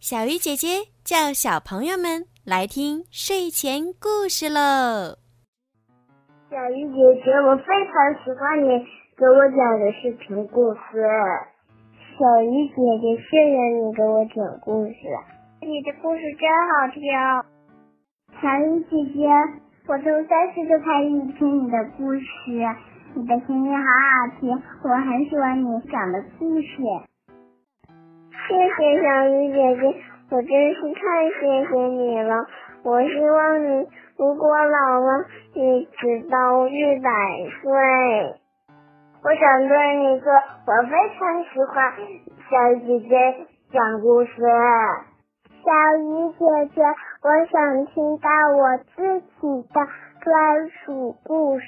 小鱼姐姐叫小朋友们来听睡前故事喽。小鱼姐姐，我非常喜欢你给我讲的视频故事。小鱼姐姐，谢谢你给我讲故事，你的故事真好听。小鱼姐姐，我从三岁就开始听你的故事，你的声音好好听，我很喜欢你讲的故事。谢谢小鱼姐姐，我真是太谢谢你了。我希望你如果老了，一直到一百岁。我想对你说，我非常喜欢小姐姐讲故事。小鱼姐姐，我想听到我自己的专属故事。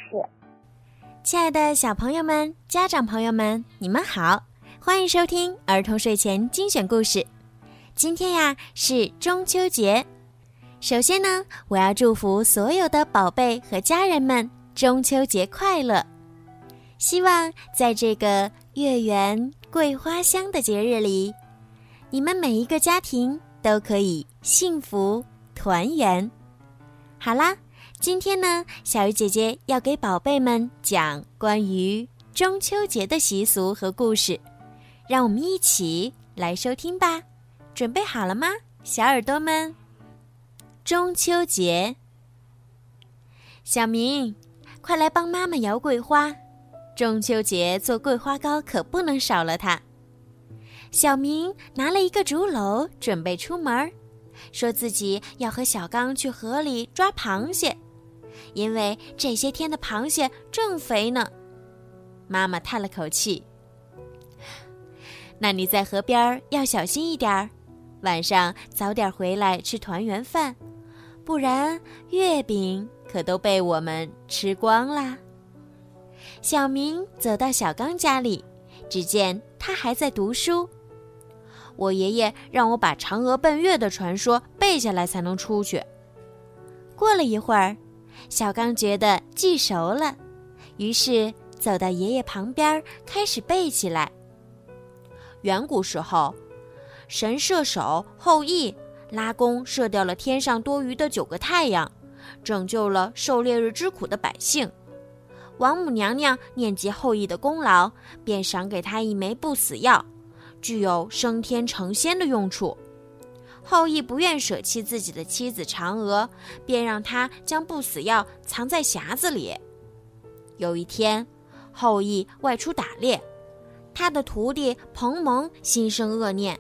亲爱的小朋友们、家长朋友们，你们好。欢迎收听儿童睡前精选故事。今天呀是中秋节，首先呢，我要祝福所有的宝贝和家人们中秋节快乐。希望在这个月圆桂花香的节日里，你们每一个家庭都可以幸福团圆。好啦，今天呢，小鱼姐姐要给宝贝们讲关于中秋节的习俗和故事。让我们一起来收听吧，准备好了吗，小耳朵们？中秋节，小明，快来帮妈妈摇桂花。中秋节做桂花糕可不能少了它。小明拿了一个竹篓，准备出门，说自己要和小刚去河里抓螃蟹，因为这些天的螃蟹正肥呢。妈妈叹了口气。那你在河边要小心一点儿，晚上早点回来吃团圆饭，不然月饼可都被我们吃光啦。小明走到小刚家里，只见他还在读书。我爷爷让我把嫦娥奔月的传说背下来才能出去。过了一会儿，小刚觉得记熟了，于是走到爷爷旁边开始背起来。远古时候，神射手后羿拉弓射掉了天上多余的九个太阳，拯救了受烈日之苦的百姓。王母娘娘念及后羿的功劳，便赏给他一枚不死药，具有升天成仙的用处。后羿不愿舍弃自己的妻子嫦娥，便让她将不死药藏在匣子里。有一天，后羿外出打猎。他的徒弟彭蒙心生恶念，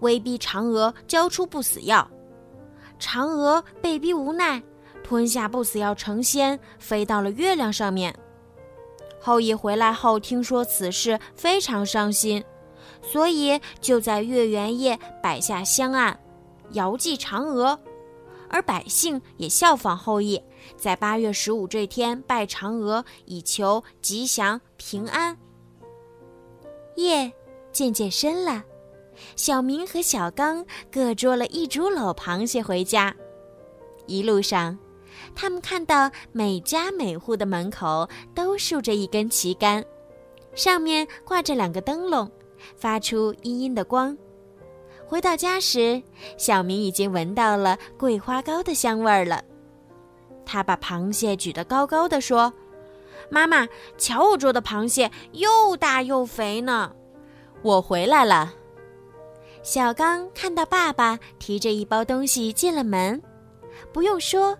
威逼嫦娥交出不死药。嫦娥被逼无奈，吞下不死药成仙，飞到了月亮上面。后羿回来后听说此事，非常伤心，所以就在月圆夜摆下香案，遥祭嫦娥。而百姓也效仿后羿，在八月十五这天拜嫦娥，以求吉祥平安。夜渐渐深了，小明和小刚各捉了一竹篓螃蟹回家。一路上，他们看到每家每户的门口都竖着一根旗杆，上面挂着两个灯笼，发出阴阴的光。回到家时，小明已经闻到了桂花糕的香味儿了。他把螃蟹举得高高的，说。妈妈，瞧我捉的螃蟹又大又肥呢！我回来了。小刚看到爸爸提着一包东西进了门，不用说，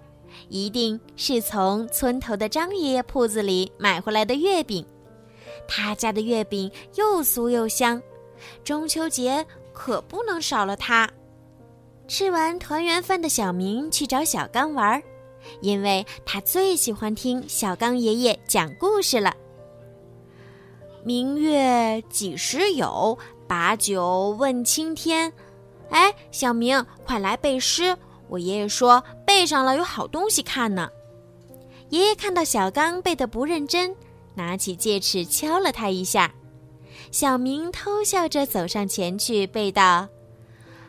一定是从村头的张爷爷铺子里买回来的月饼。他家的月饼又酥又香，中秋节可不能少了它。吃完团圆饭的小明去找小刚玩儿。因为他最喜欢听小刚爷爷讲故事了。明月几时有？把酒问青天。哎，小明，快来背诗！我爷爷说背上了有好东西看呢。爷爷看到小刚背的不认真，拿起戒尺敲了他一下。小明偷笑着走上前去背道：“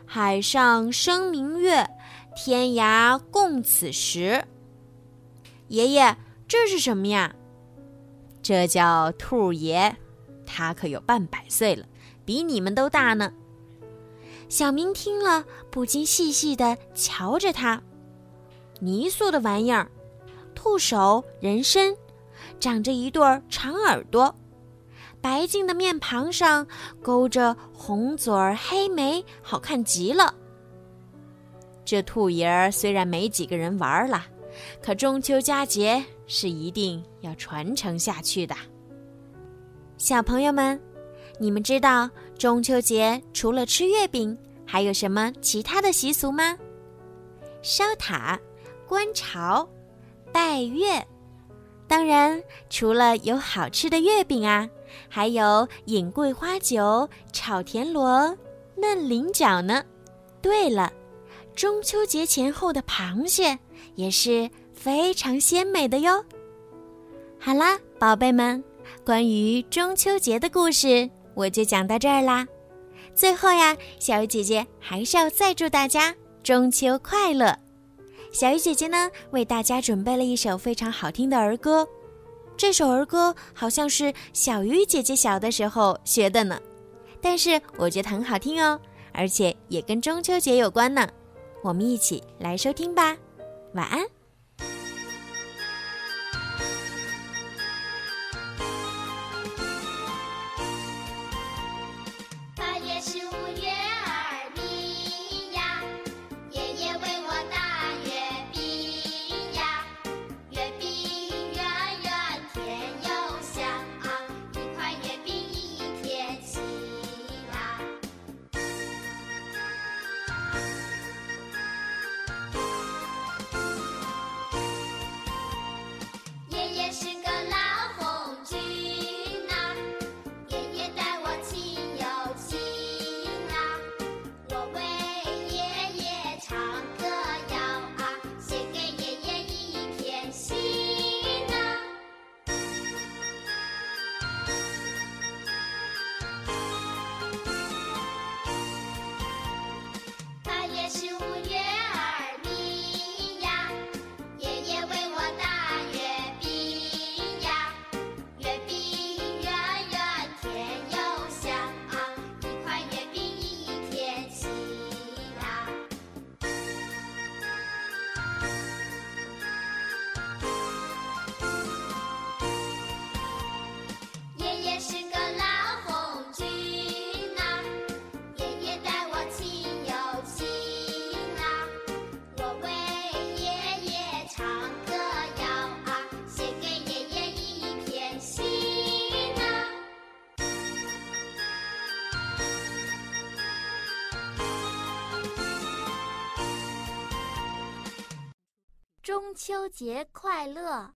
海上生明月。”天涯共此时。爷爷，这是什么呀？这叫兔爷，他可有半百岁了，比你们都大呢。小明听了，不禁细细的瞧着他。泥塑的玩意儿，兔手人身，长着一对长耳朵，白净的面庞上勾着红嘴儿黑眉，好看极了。这兔爷儿虽然没几个人玩了，可中秋佳节是一定要传承下去的。小朋友们。你们知道中秋节除了吃月饼，还有什么其他的习俗吗？烧塔、观潮、拜月。当然，除了有好吃的月饼啊，还有饮桂花酒、炒田螺、嫩菱角呢。对了，中秋节前后的螃蟹也是非常鲜美的哟。好啦，宝贝们，关于中秋节的故事。我就讲到这儿啦，最后呀，小鱼姐姐还是要再祝大家中秋快乐。小鱼姐姐呢，为大家准备了一首非常好听的儿歌，这首儿歌好像是小鱼姐姐小的时候学的呢，但是我觉得很好听哦，而且也跟中秋节有关呢，我们一起来收听吧，晚安。中秋节快乐！